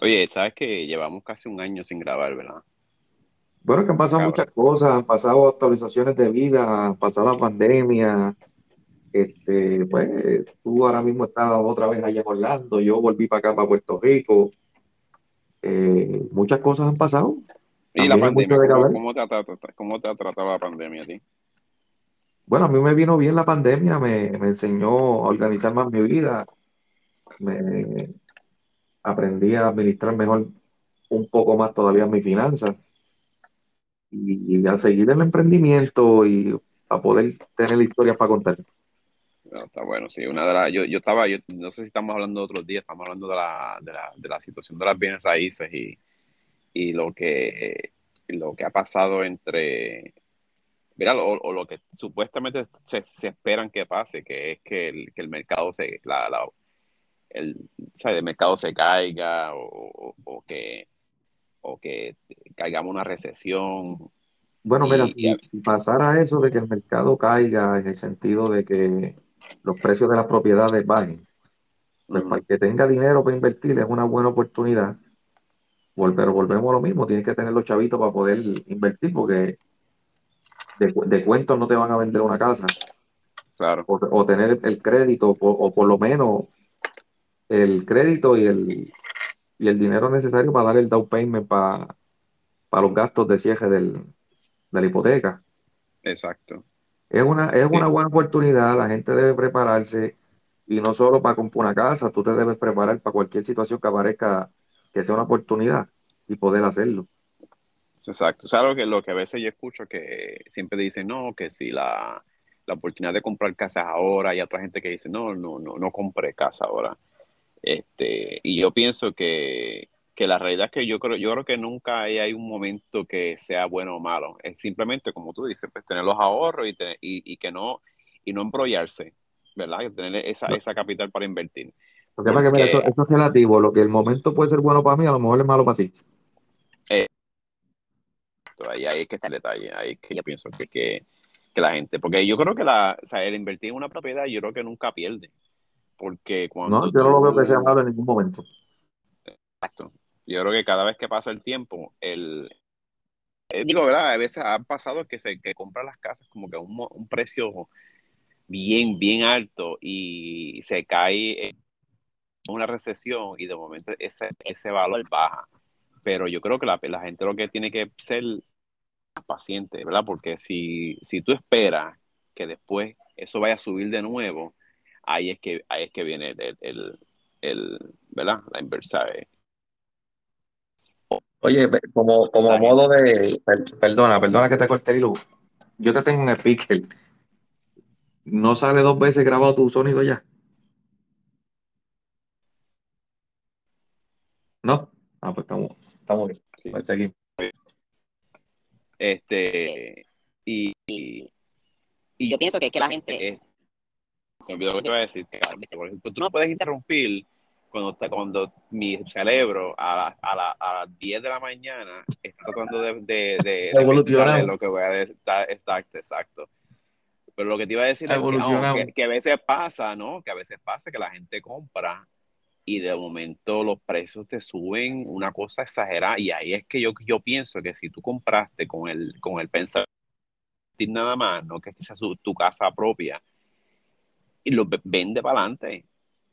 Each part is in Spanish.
Oye, sabes que llevamos casi un año sin grabar, ¿verdad? Bueno, que han pasado Cabrón. muchas cosas, han pasado actualizaciones de vida, han pasado la pandemia, este, pues tú ahora mismo estás otra vez allá en Orlando, yo volví para acá, para Puerto Rico, eh, muchas cosas han pasado, ¿Y la también pandemia? ¿Cómo, te ha, cómo te ha tratado la pandemia a ti? Bueno, a mí me vino bien la pandemia, me, me enseñó a organizar más mi vida, me aprendí a administrar mejor un poco más todavía mis finanzas y, a seguir el emprendimiento y a poder tener historias para contar. No, está bueno, sí. Una de las, yo, yo estaba, yo no sé si estamos hablando otros días, estamos hablando de la, de la, de la situación de las bienes raíces y, y lo que, lo que ha pasado entre, mira, o, o lo que supuestamente se, se esperan que pase, que es que el, que el mercado se, la, la- el, mercado se caiga o, o- que, o que caigamos una recesión. Bueno, mira, y, y si, si pasara eso de que el mercado caiga en el sentido de que los precios de las propiedades bajen, pues para el que tenga dinero para invertir es una buena oportunidad, pero volvemos a lo mismo, tienes que tener los chavitos para poder invertir porque de, de cuentos no te van a vender una casa. Claro, o, o tener el crédito o, o por lo menos el crédito y el, y el dinero necesario para dar el down payment para, para los gastos de cierre del- de la hipoteca. exacto. Es una, es Sí, una buena oportunidad, la gente debe prepararse y no solo para comprar una casa, tú te debes preparar para cualquier situación que aparezca que sea una oportunidad y poder hacerlo. exacto. O sea, lo que, lo que a veces yo escucho que siempre dicen, no, que si la, la oportunidad de comprar casas ahora, y otra gente que dice, no, no, no, no compré casa ahora. Este, y yo pienso que, que la realidad es que yo creo, yo creo que nunca hay, hay un momento que sea bueno o malo. Es simplemente, como tú dices, pues tener los ahorros y, te- y, y que no, y no embrollarse, ¿verdad? Y tener esa, esa capital para invertir. lo que pasa es que, mira, eso, es relativo, lo que el momento puede ser bueno para mí, a lo mejor es malo para ti. eh, ahí, ahí es que está el detalle, ahí es que yo pienso que, que, que la gente, porque yo creo que la, o sea, el invertir en una propiedad, yo creo que nunca pierde, porque No, cuando yo no lo veo que sea malo en ningún momento. exacto, yo creo que cada vez que pasa el tiempo, el, eh, digo, ¿verdad? A veces ha pasado que se que compran las casas como que a un precio bien, bien alto y se cae en una recesión y de momento ese, ese valor baja. Pero yo creo que la, la gente lo que tiene que ser paciente, ¿verdad? Porque si, si tú esperas que después eso vaya a subir de nuevo, ahí es que, ahí es que viene el, el, el ¿verdad? La inversa. eh. Oye, como, como modo de, per- perdona, perdona que te corté el luz. Yo te tengo un speaker. ¿No sale dos veces grabado tu sonido ya? ¿No? Ah, pues estamos, estamos bien. sí. Pues seguimos. Este, y, y, Y yo pienso que, que la gente, se me olvidó lo que te iba a decir. por ejemplo, tú no puedes interrumpir cuando, cuando mi cerebro a, la- a, la- a las 10 de la mañana está tratando de, de, de, de lo que voy a decir. Exacto, exacto. Pero lo que te iba a decir es que, no, que, que a veces pasa, ¿no? Que a veces pasa que la gente compra y de momento los precios te suben una cosa exagerada. Y ahí es que yo, yo pienso que si tú compraste con el, con el pensamiento nada más, no que sea su- tu casa propia, y lo ve- vende para adelante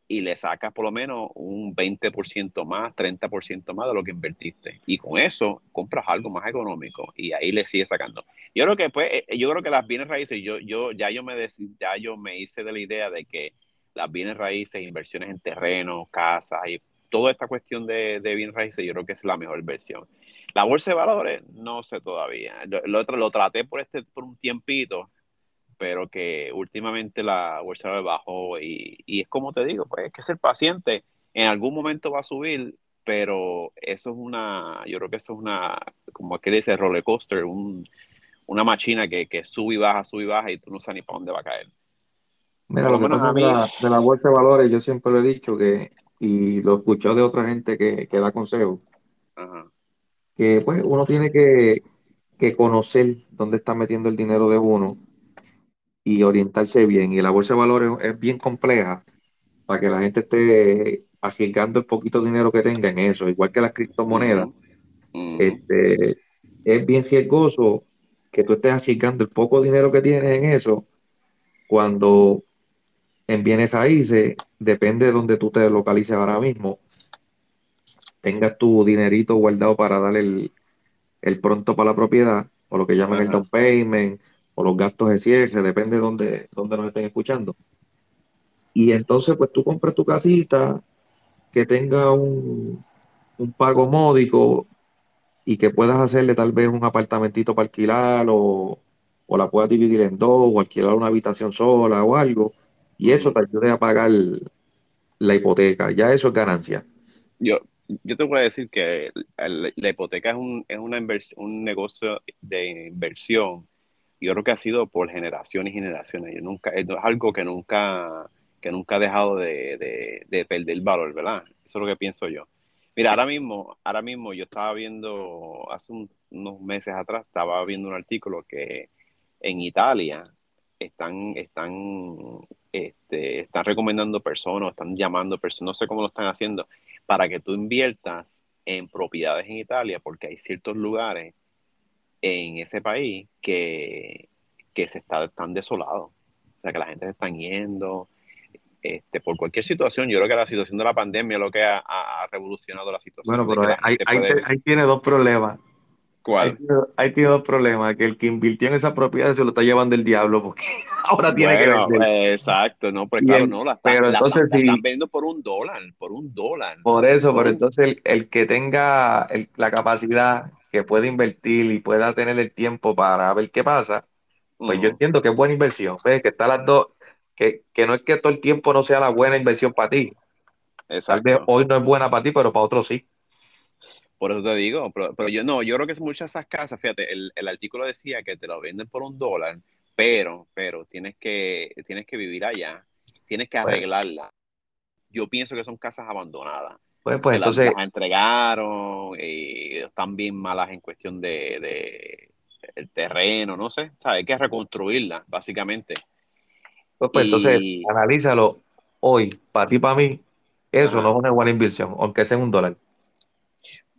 y le sacas por lo menos un 20% más, 30% más de lo que invertiste. Y con eso compras algo más económico y ahí le sigues sacando. Yo creo que pues, eh, yo creo que las bienes raíces, yo, yo, ya yo me dec- ya yo me hice de la idea de que las bienes raíces, inversiones en terrenos, casas y toda esta cuestión de, de bienes raíces, yo creo que es la mejor versión. La bolsa de valores, no sé todavía. Lo, lo, lo traté por, este, por un tiempito, pero que últimamente la bolsa de bajó y, y es como te digo, pues hay que ser paciente. En algún momento va a subir, pero eso es una, yo creo que eso es una, como aquel dice, roller coaster, un, una máquina que, que sube y baja, sube y baja y tú no sabes ni para dónde va a caer. Mira, lo lo que menos pasa a de mí, la, de la bolsa de valores, yo siempre lo he dicho que, y lo he escuchado de otra gente que, que da consejos, que pues uno tiene que, que conocer dónde está metiendo el dinero de uno y orientarse bien. Y la bolsa de valores es bien compleja para que la gente esté arriesgando el poquito dinero que tenga en eso, igual que las criptomonedas. Este, es bien riesgoso que tú estés arriesgando el poco dinero que tienes en eso cuando en bienes raíces, depende de donde tú te localices ahora mismo, tengas tu dinerito guardado para dar el, pronto para la propiedad, o lo que llaman el down payment, o los gastos de cierre, depende de donde nos estén escuchando. Y entonces, pues tú compras tu casita que tenga un, un pago módico y que puedas hacerle tal vez un apartamentito para alquilar o, la puedas dividir en dos o alquilar una habitación sola o algo y eso te ayude a pagar la hipoteca. Ya eso es ganancia. Yo, yo te voy a decir que la hipoteca es, un, es una un negocio de inversión. Yo creo que ha sido por generaciones y generaciones. Yo nunca, es algo que nunca que nunca ha dejado de, de, perder valor, ¿verdad? Eso es lo que pienso yo. Mira, ahora mismo, ahora mismo yo estaba viendo, hace unos meses atrás, estaba viendo un artículo que en Italia están, están, este, están recomendando personas, están llamando personas, no sé cómo lo están haciendo, para que tú inviertas en propiedades en Italia, porque hay ciertos lugares en ese país que, que se está, están desolados. O sea, que la gente se está yendo, este, por cualquier situación. Yo creo que la situación de la pandemia es lo que ha, revolucionado la situación. Bueno, pero ahí, tiene dos problemas. ¿Cuál? Ahí, tiene dos problemas, que el que invirtió en esa propiedad se lo está llevando el diablo, porque ahora tiene que vender. Exacto, no, pues claro, no, la, está, pero entonces, si, están vendiendo por un dólar, por un dólar. Por eso, pero entonces el, que tenga la capacidad, que pueda invertir y pueda tener el tiempo para ver qué pasa, pues yo entiendo que es buena inversión, ¿ves? Que está las dos, que, no es que todo el tiempo no sea la buena inversión para ti. Tal vez hoy no es buena para ti, pero para otros sí. Por eso te digo, pero, yo no, yo creo que muchas de esas casas, fíjate, el, artículo decía que te lo venden por un dólar, pero, pero tienes que, tienes que vivir allá, tienes que arreglarla. Yo pienso que son casas abandonadas. Pues, pues entonces. Las, entregaron y están bien malas en cuestión de, de el terreno, no sé. O hay que reconstruirla, básicamente. Pues, pues entonces, analízalo hoy, para ti, para mí, eso no es una buena inversión, aunque sea un dólar.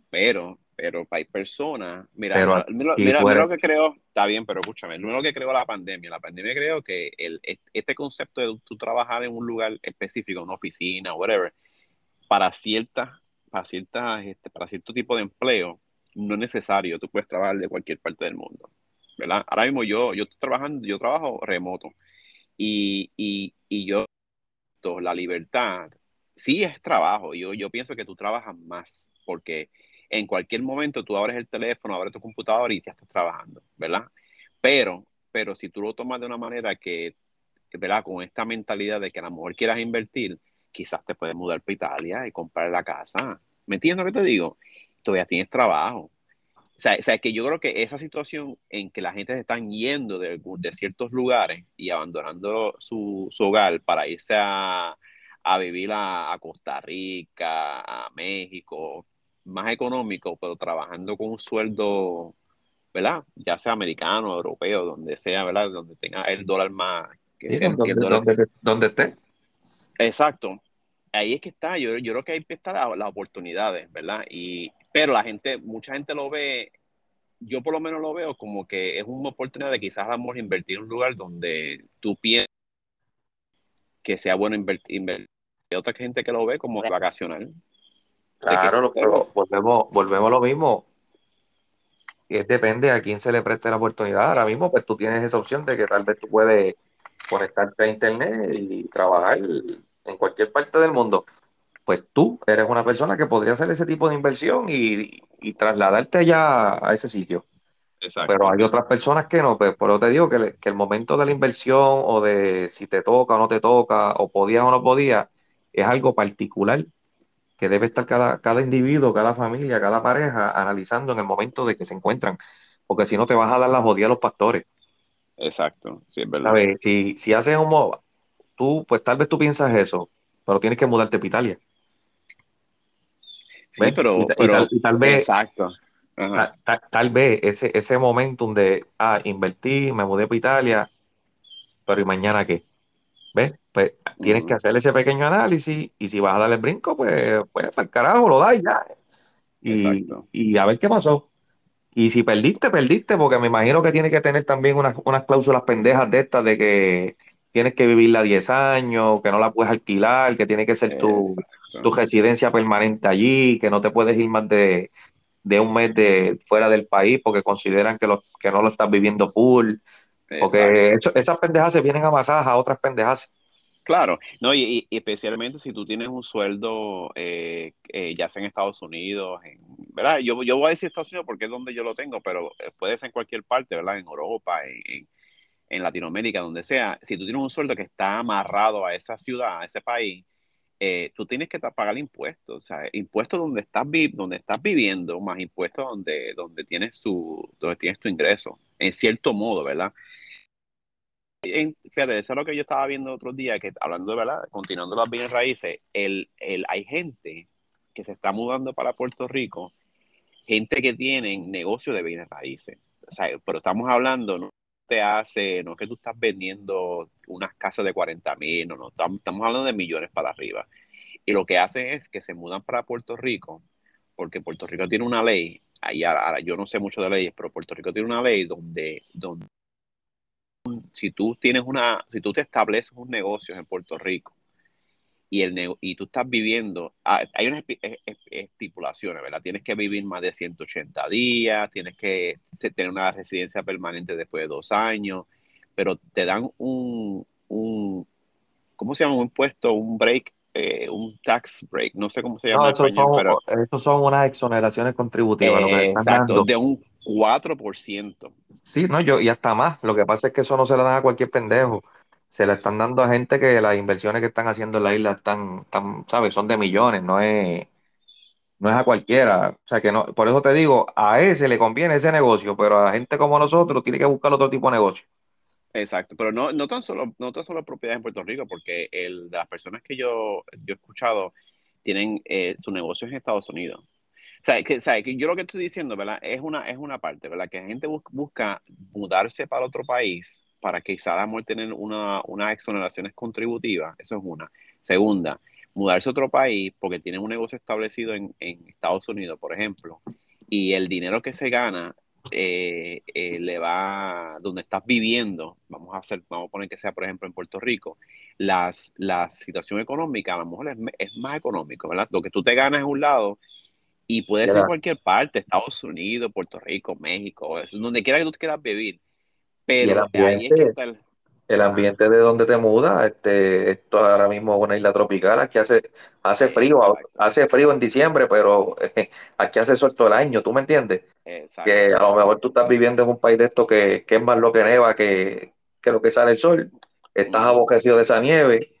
Pero, pero hay personas, mira, mira, lo que creo, está bien, pero escúchame, lo que creo la pandemia, la pandemia creo que el, este concepto de tú trabajar en un lugar específico, una oficina, whatever, para ciertas, para ciertas, este, para cierto tipo de empleo, no es necesario, tú puedes trabajar de cualquier parte del mundo, ¿verdad? Ahora mismo yo, yo estoy trabajando, yo trabajo remoto, y, y, y yo, la libertad, sí es trabajo. Yo, yo pienso que tú trabajas más porque en cualquier momento tú abres el teléfono, abres tu computadora y ya estás trabajando, ¿verdad? Pero, pero si tú lo tomas de una manera que, ¿verdad? Con esta mentalidad de que a lo mejor quieras invertir, quizás te puedes mudar para Italia y comprar la casa. ¿Me entiendes lo que te digo? Todavía tienes trabajo. O sea, o que yo creo que esa situación en que la gente se están yendo de, ciertos lugares y abandonando su, hogar para irse a, vivir a, Costa Rica, a México, más económico, pero trabajando con un sueldo, ¿verdad? Ya sea americano, europeo, donde sea, ¿verdad? Donde tenga el dólar más... Que sea, donde, esté. Exacto. Ahí es que está, yo, yo creo que ahí están las oportunidades, ¿verdad? Y, pero la gente, mucha gente lo ve, yo por lo menos lo veo como que es una oportunidad de quizás a invertir en un lugar donde tú piensas que sea bueno invertir. Hay otra gente que lo ve como vacacional. Claro, pero volvemos, volvemos a lo mismo. Y depende a quién se le preste la oportunidad. Ahora mismo, pues tú tienes esa opción de que tal vez tú puedes conectarte a internet y trabajar en cualquier parte del mundo pues tú eres una persona que podría hacer ese tipo de inversión y, trasladarte allá a ese sitio. Exacto. Pero hay otras personas que no, pues por eso te digo que, el momento de la inversión o de si te toca o no te toca, o podías o no podías, es algo particular que debe estar cada, cada individuo, cada familia, cada pareja analizando en el momento de que se encuentran, porque si no te vas a dar la jodida a los pastores. Exacto, sí, es verdad. Si, si haces un... Tú, pues tal vez tú piensas eso, pero tienes que mudarte a Italia. Sí, pero, tal vez, exacto. Tal, vez ese, ese momento de, ah, invertí, me mudé para Italia, pero ¿y mañana qué? ¿Ves? Pues tienes que hacer ese pequeño análisis y si vas a darle el brinco, pues, pues para el carajo, lo das ya. Y, y, a ver qué pasó. Y si perdiste, perdiste, porque me imagino que tiene que tener también unas, unas cláusulas pendejas de estas de que tienes que vivirla 10 años, que no la puedes alquilar, que tiene que ser tu, tu residencia permanente allí, que no te puedes ir más de, de un mes de fuera del país porque consideran que, lo, que no lo estás viviendo full. Porque esas pendejas se vienen amarradas a otras pendejas. Claro, no, y, especialmente si tú tienes un sueldo, eh, eh, ya sea en Estados Unidos, en, ¿verdad? Yo, yo voy a decir Estados Unidos porque es donde yo lo tengo, pero eh, puede ser en cualquier parte, ¿verdad? En Europa, en, en Latinoamérica, donde sea. Si tú tienes un sueldo que está amarrado a esa ciudad, a ese país, eh, tú tienes que pagar impuestos, o sea, impuestos donde estás, donde estás viviendo, más impuestos donde, donde, tienes tu, donde tienes tu ingreso, en cierto modo, ¿verdad? fíjate, eso es lo que yo estaba viendo otro día, que hablando de verdad, continuando las bienes raíces, el, el, hay gente que se está mudando para Puerto Rico, gente que tiene negocio de bienes raíces, o sea, pero estamos hablando. Te hace, no es que tú estás vendiendo unas casas de 40 mil, no, no, estamos hablando de millones para arriba. Y lo que hacen es que se mudan para Puerto Rico, porque Puerto Rico tiene una ley, ahí ahora, yo no sé mucho de leyes, pero Puerto Rico tiene una ley donde, donde si tú tienes una, si tú te estableces un negocio en Puerto Rico y, el, y tú estás viviendo, ah, hay unas estipulaciones, ¿verdad? Tienes que vivir más de 180 días, tienes que tener una residencia permanente después de dos años, pero te dan un, un ¿cómo se llama? Un impuesto, un break, eh, un tax break, no sé cómo se llama en español, pero... Estos son unas exoneraciones contributivas. exacto, de un 4%. Sí, no, yo, y hasta más. Lo que pasa es que eso no se lo dan a cualquier pendejo se la están dando a gente que las inversiones que están haciendo en la isla están, están ¿sabes? Son de millones, no es, no es a cualquiera. O sea que no, por eso te digo, a ese le conviene ese negocio, pero a gente como nosotros tiene que buscar otro tipo de negocio. Exacto, pero no, no tan solo, no tan solo propiedades en Puerto Rico, porque el de las personas que yo, yo he escuchado tienen eh, su negocio en Estados Unidos. O que, que yo lo que estoy diciendo, ¿verdad? Es una, es una parte, ¿verdad? Que la gente busca mudarse para otro país para quizá amor tener una, unas exoneraciones contributivas, eso es una. Segunda, mudarse a otro país porque tiene un negocio establecido en, Estados Unidos, por ejemplo, y el dinero que se gana eh, eh, le va donde estás viviendo, vamos a hacer, vamos a poner que sea, por ejemplo, en Puerto Rico, las, la situación económica a lo mejor es, más económico, ¿verdad? Lo que tú te ganas en un lado y puede ser cualquier parte, Estados Unidos, Puerto Rico, México, donde quiera que tú quieras vivir, pero el ambiente, el ambiente de donde te mudas, este, esto ahora mismo es una isla tropical, aquí hace, hace frío, hace frío en diciembre, pero aquí hace sol todo el año, ¿tú me entiendes? que a lo mejor tú estás viviendo en un país de esto que, es más lo que neva que, lo que sale el sol, estás abojecido de esa nieve,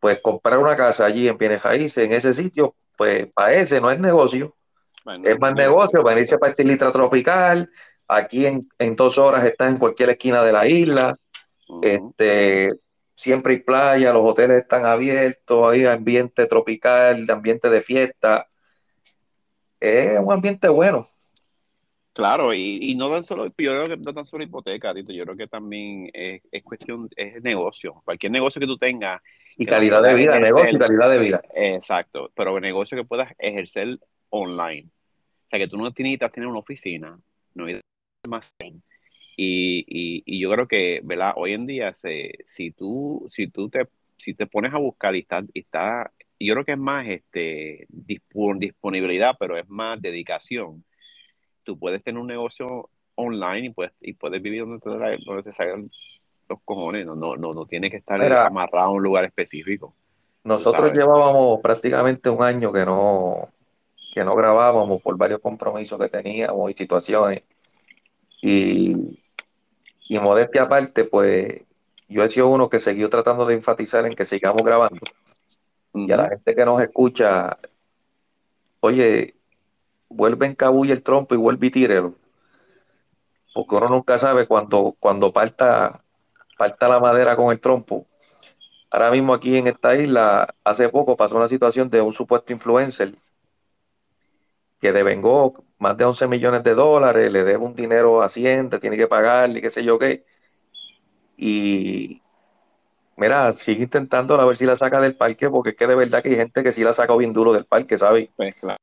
pues comprar una casa allí en Pienes en ese sitio, pues para ese no es negocio. es más negocio venirse para esta isla tropical, Aquí en, dos horas estás en cualquier esquina de la isla. este, siempre hay playa, los hoteles están abiertos, hay ambiente tropical, ambiente de fiesta. Es un ambiente bueno. Claro, y, no tan solo, yo creo que no tan solo hipoteca, yo creo que también es, cuestión, es negocio. Cualquier negocio que tú tengas. Y calidad de vida, negocio y calidad de vida. Exacto, pero negocio que puedas ejercer online. O sea, que tú no necesitas tener una oficina, no más y, y, yo creo que, ¿verdad? Hoy en día, se, si tú, si tú te, si te pones a buscar y está, está, yo creo que es más este, disponibilidad, pero es más dedicación. Tú puedes tener un negocio online y puedes, y puedes vivir donde te, donde te salgan los cojones, no, no, no, no tiene que estar amarrado a un lugar específico. Nosotros llevábamos prácticamente un año que no, que no grabábamos por varios compromisos que teníamos y situaciones. Y, y modestia aparte, pues yo he sido uno que siguió tratando de enfatizar en que sigamos grabando. Y a la gente que nos escucha, oye, vuelve en cabulla el trompo y vuelve y tírelo. Porque uno nunca sabe cuando, cuando parta, parta la madera con el trompo. Ahora mismo aquí en esta isla, hace poco pasó una situación de un supuesto influencer que devengó más de 11 millones de dólares, le debe un dinero a Hacienda, tiene que pagarle, qué sé yo qué. Y mira, sigue intentando a ver si la saca del parque, porque es que de verdad que hay gente que sí la saca bien duro del parque, ¿sabes? Pues claro.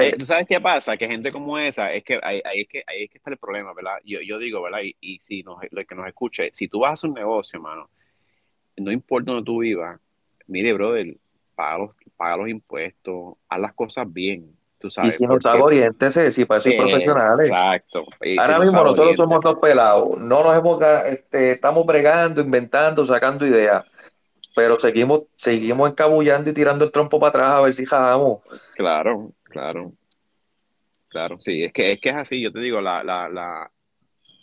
Eh, ¿Tú sabes qué pasa? Que gente como esa, es que ahí, es, que, ahí es que está el problema, ¿verdad? Yo, yo digo, ¿verdad? Y, y si nos, lo que nos escuche, si tú vas a hacer un negocio, hermano, no importa donde tú vivas, mire, brother, paga los, paga los impuestos, haz las cosas bien. Tú sabes, y si no sabe, oriéntese, si para eso hay profesionales. Exacto. Ahora mismo nosotros somos dos pelados, no nos hemos, este, estamos bregando, inventando, sacando ideas pero seguimos, seguimos encabullando y tirando el trompo para atrás a ver si jajamos. Claro, claro. Claro, sí, es que es que es así, yo te digo, la, la, la,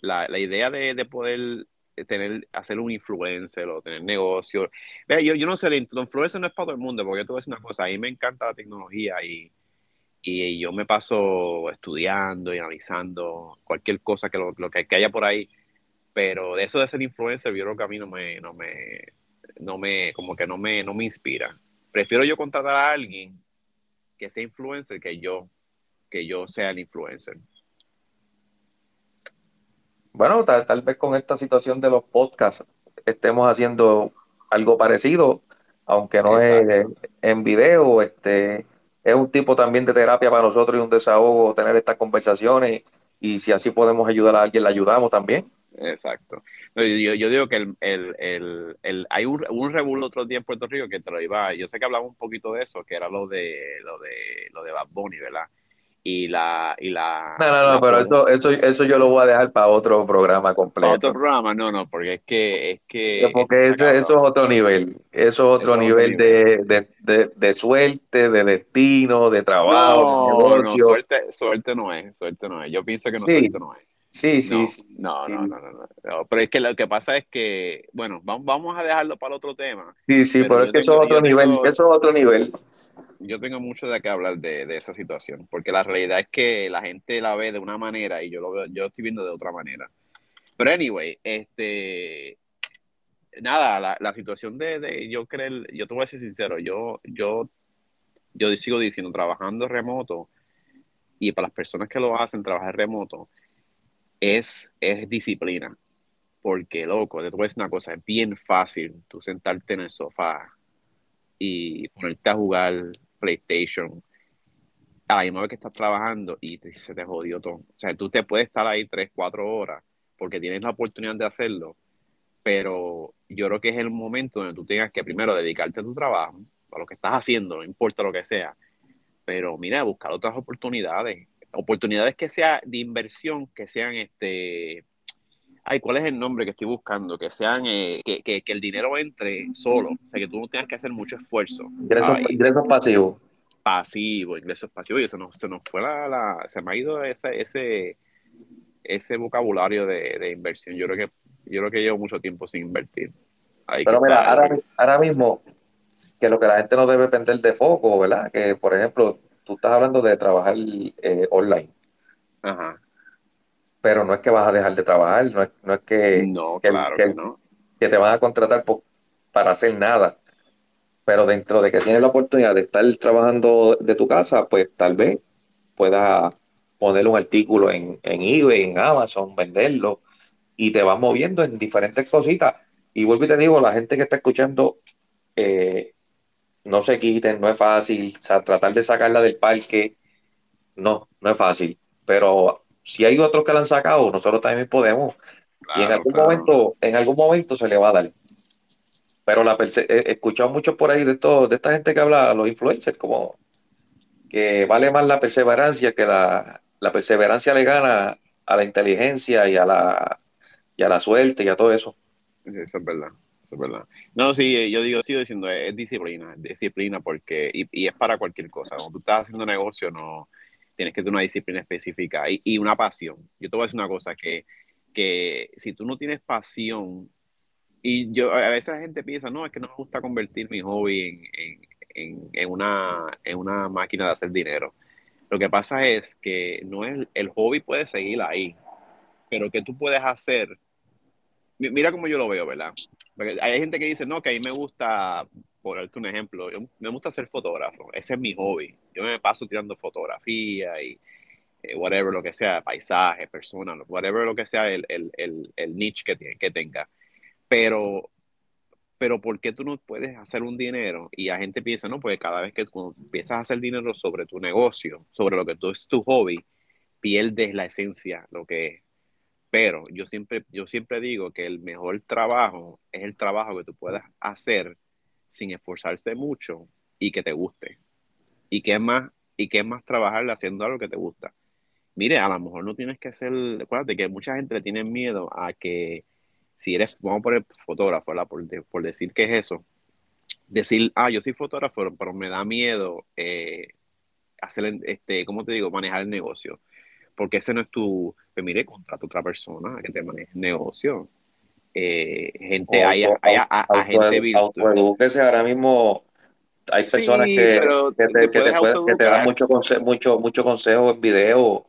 la, la idea de, de, poder tener, hacer un influencer o tener negocio. Vea, yo, yo no sé, el influencer no es para todo el mundo, porque tú ves una cosa, a mí me encanta la tecnología y, y yo me paso estudiando y analizando cualquier cosa que lo, lo que, que, haya por ahí, pero de eso de ser influencer, yo creo que a mí no me, no me, no me, como que no me, no me inspira. Prefiero yo contratar a alguien que sea influencer que yo, que yo sea el influencer. Bueno, tal, vez con esta situación de los podcasts estemos haciendo algo parecido, aunque no es en video, este es un tipo también de terapia para nosotros y un desahogo tener estas conversaciones y si así podemos ayudar a alguien, le ayudamos también. Exacto. Yo, yo digo que el, el, el, hay un, un otro día en Puerto Rico que te lo iba, yo sé que hablaba un poquito de eso, que era lo de lo de lo de Bad Bunny, ¿verdad? Y la y la No, no, no, pero eso eso eso yo lo voy a dejar para otro programa completo. otro programa, no, no, porque es que es que porque eso es otro nivel, eso es otro nivel, De, de, de, de, suerte, de destino, de trabajo. No, no, suerte, suerte no es, suerte no es. Yo pienso que no suerte no es. Sí, sí, no, No, no, no, no, Pero es que lo que pasa es que, bueno, vamos, a dejarlo para otro tema. Sí, sí, pero, es que eso es otro nivel, eso es otro nivel. Yo tengo mucho de qué hablar de, esa situación, porque la realidad es que la gente la ve de una manera y yo lo veo, yo estoy viendo de otra manera. Pero anyway, este, nada, la, situación de, yo creo, yo te voy a ser sincero, yo, yo, yo sigo diciendo, trabajando remoto, y para las personas que lo hacen, trabajar remoto, es, es disciplina. Porque, loco, te voy una cosa, es bien fácil tú sentarte en el sofá y ponerte a jugar PlayStation. A la misma vez que estás trabajando y se te jodió todo. O sea, tú te puedes estar ahí tres, cuatro horas porque tienes la oportunidad de hacerlo, pero yo creo que es el momento donde tú tengas que primero dedicarte a tu trabajo, a lo que estás haciendo, no importa lo que sea, pero mira, buscar otras oportunidades. Oportunidades que sean de inversión, que sean este, ay, ¿cuál es el nombre que estoy buscando? Que sean, eh, que, que, que, el dinero entre solo, o sea, que tú no tengas que hacer mucho esfuerzo. Ingresos, ingresos pasivos. Pasivo, ingresos pasivos, y se nos, se nos fue la, la, se me ha ido ese, ese, ese vocabulario de, de, inversión. Yo creo que, yo creo que llevo mucho tiempo sin invertir. Pero mira, ahora, ahora mismo, que lo que la gente no debe perder de foco, ¿verdad? Que, por ejemplo, tú estás hablando de trabajar eh, online. Ajá. Pero no es que vas a dejar de trabajar, no es, no es que, no, claro que, no. que, te van a contratar para hacer nada. Pero dentro de que tienes la oportunidad de estar trabajando de tu casa, pues tal vez puedas poner un artículo en, en eBay, en Amazon, venderlo y te vas moviendo en diferentes cositas. Y vuelvo y te digo, la gente que está escuchando, eh, no se quiten, no es fácil, o sea, tratar de sacarla del parque, no, no es fácil, pero si hay otros que la han sacado, nosotros también podemos, y en algún momento, en algún momento se le va a dar. Pero la he escuchado mucho por ahí de todo, de esta gente que habla, los influencers, como que vale más la perseverancia que la, la perseverancia le gana a la inteligencia y a la, y a la suerte y a todo eso. Eso es verdad verdad. No, sí, yo digo, sigo diciendo, es, disciplina, disciplina porque, y, es para cualquier cosa. Cuando tú estás haciendo negocio, no tienes que tener una disciplina específica y, una pasión. Yo te voy a decir una cosa, que, que si tú no tienes pasión, y yo, a veces la gente piensa, no, es que no me gusta convertir mi hobby en, en, una, en una máquina de hacer dinero. Lo que pasa es que no es, el hobby puede seguir ahí, pero que tú puedes hacer mira cómo yo lo veo, ¿verdad? hay gente que dice, no, que a mí me gusta, por darte un ejemplo, me gusta ser fotógrafo, ese es mi hobby. Yo me paso tirando fotografía y eh, whatever lo que sea, paisaje, personas, whatever lo que sea el, el, el, niche que, que tenga. Pero pero ¿por qué tú no puedes hacer un dinero? Y la gente piensa, no, pues cada vez que tú empiezas a hacer dinero sobre tu negocio, sobre lo que tú es tu hobby, pierdes la esencia, lo que es. Pero yo siempre, yo siempre digo que el mejor trabajo es el trabajo que tú puedas hacer sin esforzarse mucho y que te guste. Y que es más, y que más trabajar haciendo algo que te gusta. Mire, a lo mejor no tienes que hacer, acuérdate que mucha gente le tiene miedo a que si eres, vamos a poner fotógrafo, por, por, decir que es eso, decir, ah, yo soy fotógrafo, pero me da miedo eh, hacer, este, ¿cómo te digo?, manejar el negocio. Porque ese no es tu, pues mire, contrata a otra persona que te maneje el negocio. Eh, gente, hay, hay, hay, gente virtual. ahora mismo hay personas que, que, te, que, te que, te, dan mucho, mucho, mucho consejo en video.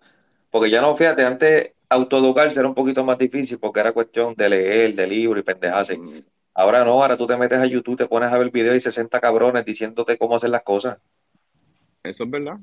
Porque ya no, fíjate, antes autoeducarse era un poquito más difícil porque era cuestión de leer, de libro y pendejarse. Mm. Ahora no, ahora tú te metes a YouTube, te pones a ver videos y 60 cabrones diciéndote cómo hacer las cosas. Eso es verdad.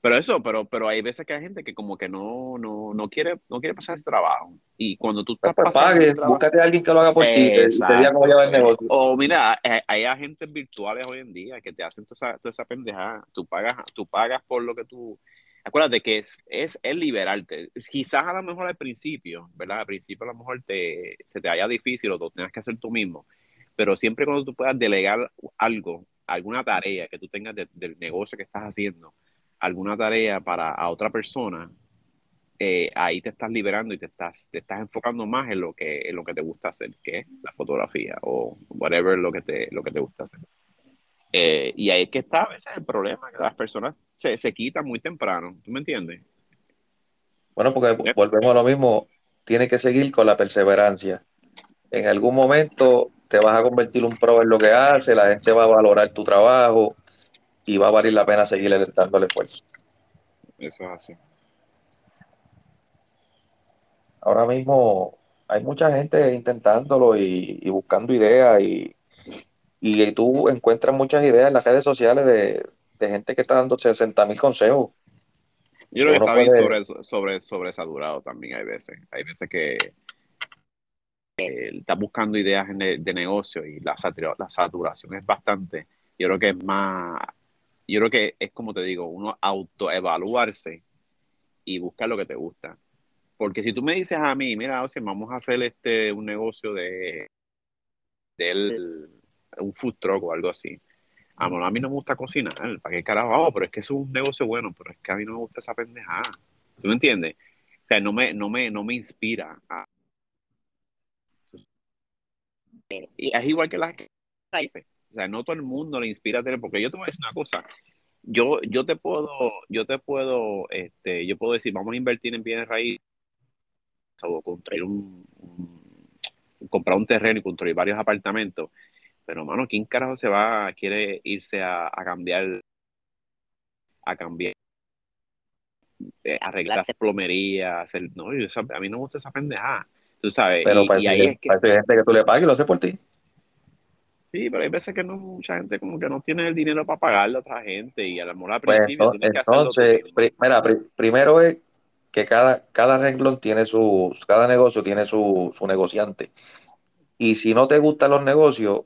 Pero eso, pero, pero hay veces que hay gente que como que no, no, no quiere, no quiere pasar el trabajo. Y cuando tú estás pues, pasando búscate a alguien que lo haga por ti, te, diga cómo llevar el negocio. O mira, hay, agentes virtuales hoy en día que te hacen toda esa, toda esa pendejada. Tú pagas, tú pagas por lo que tú, acuérdate que es, es, liberarte. Quizás a lo mejor al principio, ¿verdad? Al principio a lo mejor te, se te haya difícil o tú tengas que hacer tú mismo, pero siempre cuando tú puedas delegar algo, alguna tarea que tú tengas del negocio que estás haciendo, alguna tarea para a otra persona, eh, ahí te estás liberando y te estás, te estás enfocando más en lo que, en lo que te gusta hacer, que es la fotografía o whatever lo que te, lo que te gusta hacer. Eh, y ahí es que está a veces el problema, que las personas se, se quitan muy temprano, ¿tú me entiendes? Bueno, porque volvemos a lo mismo, tiene que seguir con la perseverancia. En algún momento te vas a convertir un pro en lo que hace, la gente va a valorar tu trabajo y va a valer la pena seguir dándole esfuerzo. Eso es así. Ahora mismo hay mucha gente intentándolo y buscando ideas y, y tú encuentras muchas ideas en las redes sociales de, gente que está dando 60 mil consejos. Yo creo que está bien sobre, sobre, sobresaturado también hay veces. Hay veces que está buscando ideas de, negocio y la, la saturación es bastante. Yo creo que es más, yo creo que es como te digo, uno autoevaluarse y buscar lo que te gusta. Porque si tú me dices a mí, mira, o sea, vamos a hacer este un negocio de del un food truck o algo así. A, a mí no me gusta cocinar, ¿para qué carajo? Oh, pero es que es un negocio bueno, pero es que a mí no me gusta esa pendejada. ¿Tú me entiendes? O sea, no me, no me, no me inspira. Y es igual que las raíces. O sea, no todo el mundo le inspira a tener, porque yo te voy a decir una cosa. Yo, yo te puedo, yo te puedo, este, yo puedo decir, vamos a invertir en bienes raíces o construir un, comprar un terreno y construir varios apartamentos pero, mano, ¿quién carajo se va, quiere irse a, cambiar, a cambiar, eh, arreglar plomería, hacer, no, yo, a mí no me gusta esa pendejada, tú sabes. Pero y, ahí es que, gente que tú le pagues y lo hace por ti. Sí, pero hay veces que no, mucha gente como que no tiene el dinero para pagarle a otra gente y a lo mejor al pues, principio que Entonces, mira, primero es que cada, cada renglón tiene su, cada negocio tiene su, su negociante. Y si no te gustan los negocios,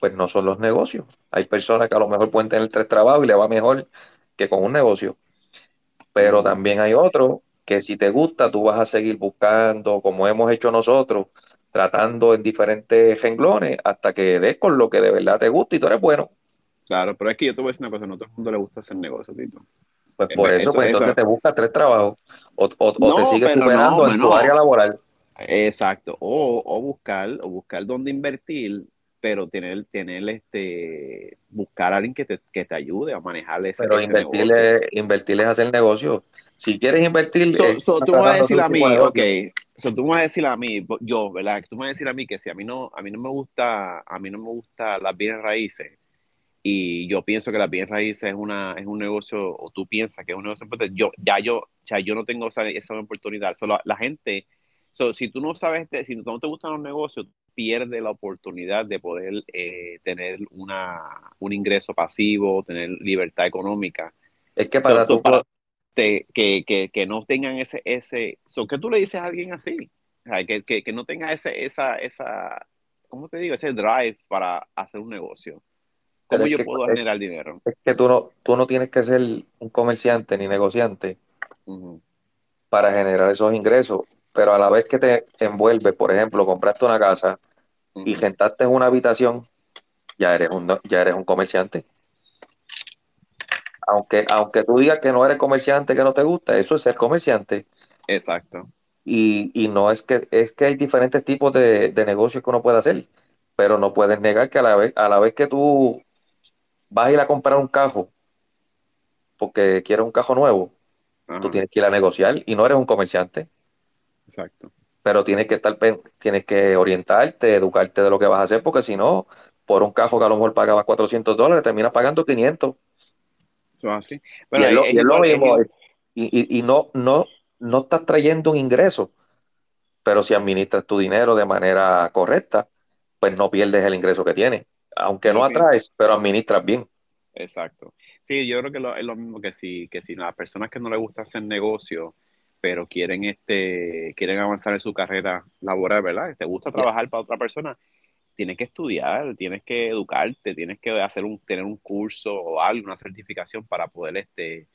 pues no son los negocios. Hay personas que a lo mejor pueden tener tres trabajos y le va mejor que con un negocio. Pero también hay otros que si te gusta, tú vas a seguir buscando, como hemos hecho nosotros, tratando en diferentes renglones hasta que des con lo que de verdad te gusta y tú eres bueno. Claro, pero es que yo te voy a decir una cosa, no a todo el mundo le gusta hacer negocio, Tito. Pues por eso, pues entonces te busca tres trabajos o, te sigues superando en tu área laboral. Exacto, o, o, buscar, o buscar dónde invertir pero tener, tener este, buscar a alguien que te, que te ayude a manejar ese, pero invertirle, invertirle es hacer negocio. Si quieres invertir. So, tú me vas a decir a mí, ok. So, tú me vas a decir a mí, yo, ¿verdad? Tú me vas a decir a mí que si a mí no, a mí no me gusta, a mí no me gusta las bienes raíces y yo pienso que las bienes raíces es una, es un negocio, o tú piensas que es un negocio yo, ya yo, o sea, yo no tengo esa, esa oportunidad. Solo la gente, so, si tú no sabes, si no te gustan los negocios, pierde la oportunidad de poder eh, tener una, un ingreso pasivo, tener libertad económica. Es que para, que, que, que, no tengan ese, ese, so, ¿qué tú le dices a alguien así? que, que, que, no tenga ese, esa, esa, ¿cómo te digo? Ese drive para hacer un negocio. ¿Cómo yo puedo generar dinero? Es que tú no, tú no tienes que ser un comerciante ni negociante para generar esos ingresos, pero a la vez que te envuelve, por ejemplo, compraste una casa y rentaste una habitación, ya eres un, ya eres un comerciante. Aunque, aunque tú digas que no eres comerciante, que no te gusta, eso es ser comerciante. Exacto. Y, y no es que, es que hay diferentes tipos de, de negocios que uno puede hacer, pero no puedes negar que a la vez, a la vez que tú vas a ir a comprar un cajo porque quieres un cajo nuevo, tú tienes que ir a negociar y no eres un comerciante. Exacto. Pero tienes que estar, tienes que orientarte, educarte de lo que vas a hacer, porque si no, por un cajo que a lo mejor pagabas 400 dólares, terminas pagando 500. Eso así. Y es, lo, mismo. Y, y, no, no, no estás trayendo un ingreso, pero si administras tu dinero de manera correcta, pues no pierdes el ingreso que tienes. Aunque no atraes, pero administras bien. Exacto. Sí, yo creo que es lo mismo que si, que si las personas que no les gusta hacer negocio, pero quieren este, quieren avanzar en su carrera laboral, ¿verdad? Te gusta trabajar para otra persona, tienes que estudiar, tienes que educarte, tienes que hacer un, tener un curso o algo, una certificación para poder este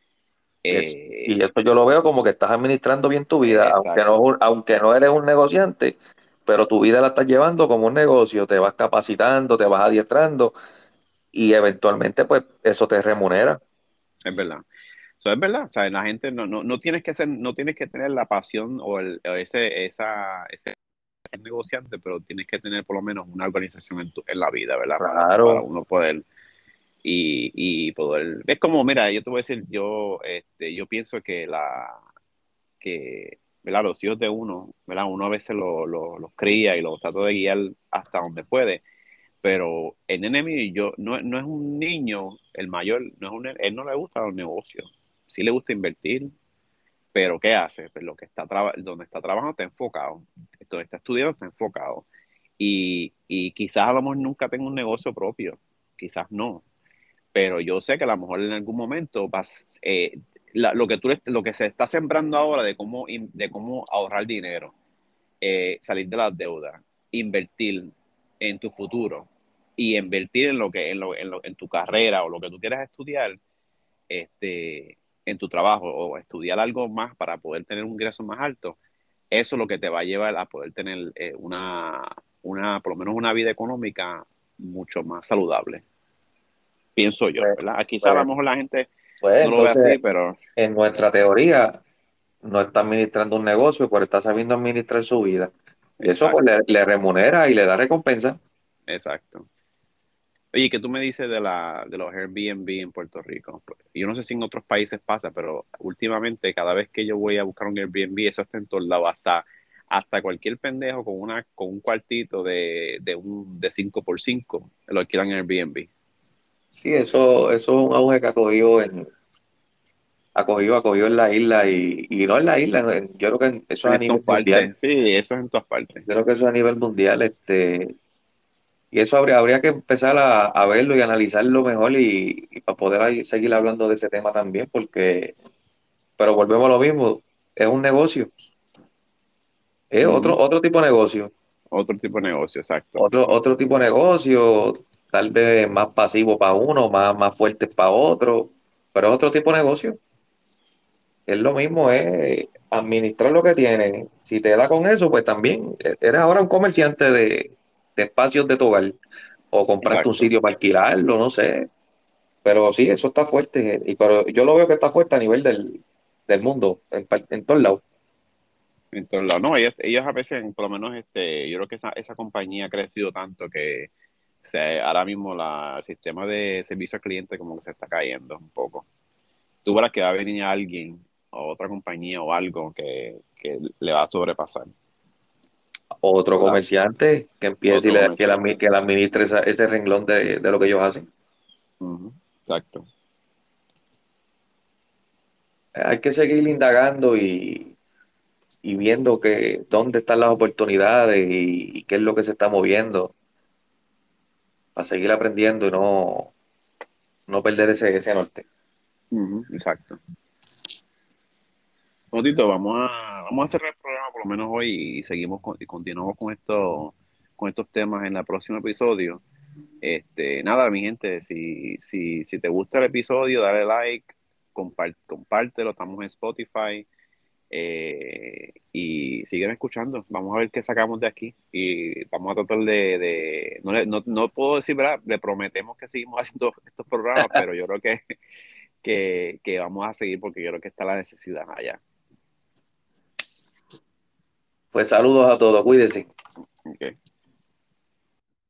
eh, y eso yo lo veo como que estás administrando bien tu vida, aunque no, aunque no eres un negociante, pero tu vida la estás llevando como un negocio, te vas capacitando, te vas adiestrando y eventualmente pues eso te remunera. Es verdad. Eso es verdad. O sea, la gente no, no, no tienes que ser, no tienes que tener la pasión o, el, ese, esa, ese negociante, pero tienes que tener por lo menos una organización en, tu, en la vida, ¿verdad? Claro. Para, uno poder y, y, poder. Es como, mira, yo te voy a decir, yo, este, yo pienso que la que ¿verdad? los hijos de uno, ¿verdad? Uno a veces los lo, cría y los trata de guiar hasta donde puede pero el nene mío, yo, no, no es un niño, el mayor, no es un, él no le gusta los negocios, sí le gusta invertir, pero ¿qué hace? Pues lo que está donde está trabajando está enfocado, donde está estudiando está enfocado. Y, y quizás a lo mejor nunca tenga un negocio propio, quizás no, pero yo sé que a lo mejor en algún momento eh, lo, que tú, lo que se está sembrando ahora de cómo, de cómo ahorrar dinero, eh, salir de las deudas, invertir, en tu futuro y invertir en lo que en, lo, en, lo, en tu carrera o lo que tú quieras estudiar este en tu trabajo o estudiar algo más para poder tener un ingreso más alto eso es lo que te va a llevar a poder tener eh, una una por lo menos una vida económica mucho más saludable pienso yo pues, ¿verdad? quizás a lo mejor la gente pues, no lo ve así pero en nuestra teoría no está administrando un negocio pero está sabiendo administrar su vida eso pues, le, remunera y le da recompensa. Exacto. Oye, ¿qué tú me dices de, la, de los Airbnb en Puerto Rico? Yo no sé si en otros países pasa, pero últimamente cada vez que yo voy a buscar un Airbnb, eso está en todos lados, hasta, hasta cualquier pendejo con, una, con un cuartito de, de, un, de 5x5 lo alquilan en Airbnb. Sí, eso, eso es un auge que ha cogido en, acogido, acogido en la isla y, y no en la isla, yo creo que eso es a nivel mundial. Sí, eso es en todas partes. Yo creo que eso es a nivel mundial, este, y eso habría, habría que empezar a, verlo y analizarlo mejor y, para poder seguir hablando de ese tema también, porque, pero volvemos a lo mismo, es un negocio, es otro, otro tipo de negocio. Otro tipo de negocio, exacto. Otro, otro tipo de negocio, tal vez más pasivo para uno, más, más fuerte para otro, pero es otro tipo de negocio es lo mismo, es administrar lo que tienen. Si te da con eso, pues también eres ahora un comerciante de, espacios de tu hogar. O compraste un sitio para alquilarlo, no sé. Pero sí, eso está fuerte. Y pero yo lo veo que está fuerte a nivel del, mundo, en, en todos lados. En todos lados. No, ellos, a veces, por lo menos, este, yo creo que esa, esa compañía ha crecido tanto que ahora mismo la, el sistema de servicio al cliente como que se está cayendo un poco. Tú verás que va a venir alguien o otra compañía o algo que, le va a sobrepasar. Otro comerciante que empiece y le, que, la, que administre ese renglón de, lo que ellos hacen. Exacto. Hay que seguir indagando y, y viendo que dónde están las oportunidades y, qué es lo que se está moviendo para seguir aprendiendo y no, no perder ese, ese norte. Exacto. Otito, vamos a, vamos a cerrar por lo menos hoy y seguimos con, y continuamos con esto con estos temas en el próximo episodio. Este, nada, mi gente, si, si, si te gusta el episodio, dale like, compártelo, estamos en Spotify. Eh, y siguen escuchando. Vamos a ver qué sacamos de aquí. Y vamos a tratar de. no, no, no, puedo decir, ¿verdad? Le prometemos que seguimos haciendo estos programas, pero yo creo que, que, que, vamos a seguir porque yo creo que está la necesidad allá. Pues saludos a todos, cuídense. Okay.